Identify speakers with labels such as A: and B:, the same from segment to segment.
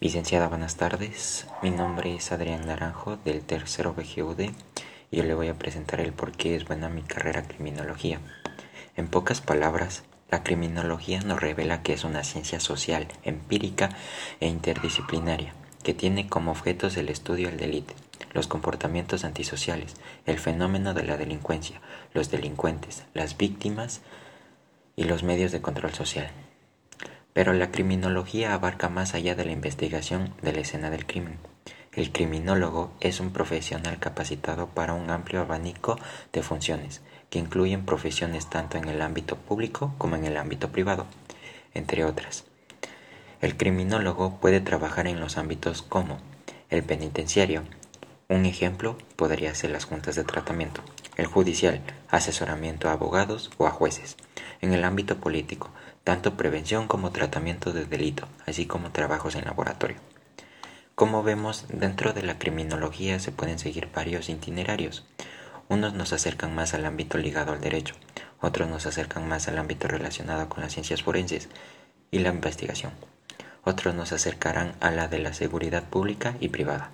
A: Licenciada, buenas tardes. Mi nombre es Adrián Naranjo del tercero BGUD y yo le voy a presentar el por qué es buena mi carrera criminología. En pocas palabras, la criminología nos revela que es una ciencia social, empírica e interdisciplinaria, que tiene como objetos el estudio del delito, los comportamientos antisociales, el fenómeno de la delincuencia, los delincuentes, las víctimas y los medios de control social. Pero la criminología abarca más allá de la investigación de la escena del crimen. El criminólogo es un profesional capacitado para un amplio abanico de funciones, que incluyen profesiones tanto en el ámbito público como en el ámbito privado, entre otras. El criminólogo puede trabajar en los ámbitos como el penitenciario, un ejemplo podría ser las juntas de tratamiento, el judicial, asesoramiento a abogados o a jueces, en el ámbito político, tanto prevención como tratamiento de delito, así como trabajos en laboratorio. Como vemos, dentro de la criminología se pueden seguir varios itinerarios. Unos nos acercan más al ámbito ligado al derecho, otros nos acercan más al ámbito relacionado con las ciencias forenses y la investigación. Otros nos acercarán a la de la seguridad pública y privada.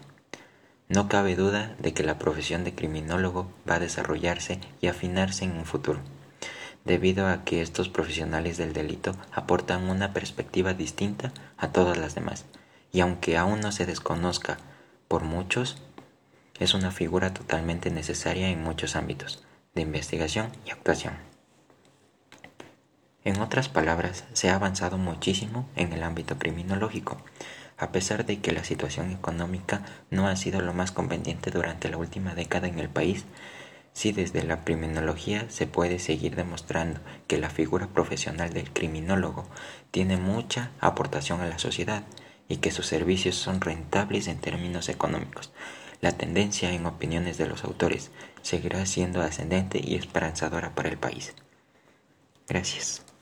A: No cabe duda de que la profesión de criminólogo va a desarrollarse y afinarse en un futuro debido a que estos profesionales del delito aportan una perspectiva distinta a todas las demás, y aunque aún no se desconozca por muchos, es una figura totalmente necesaria en muchos ámbitos de investigación y actuación. En otras palabras, se ha avanzado muchísimo en el ámbito criminológico, a pesar de que la situación económica no ha sido lo más conveniente durante la última década en el país, si desde la criminología se puede seguir demostrando que la figura profesional del criminólogo tiene mucha aportación a la sociedad y que sus servicios son rentables en términos económicos, la tendencia en opiniones de los autores seguirá siendo ascendente y esperanzadora para el país. Gracias.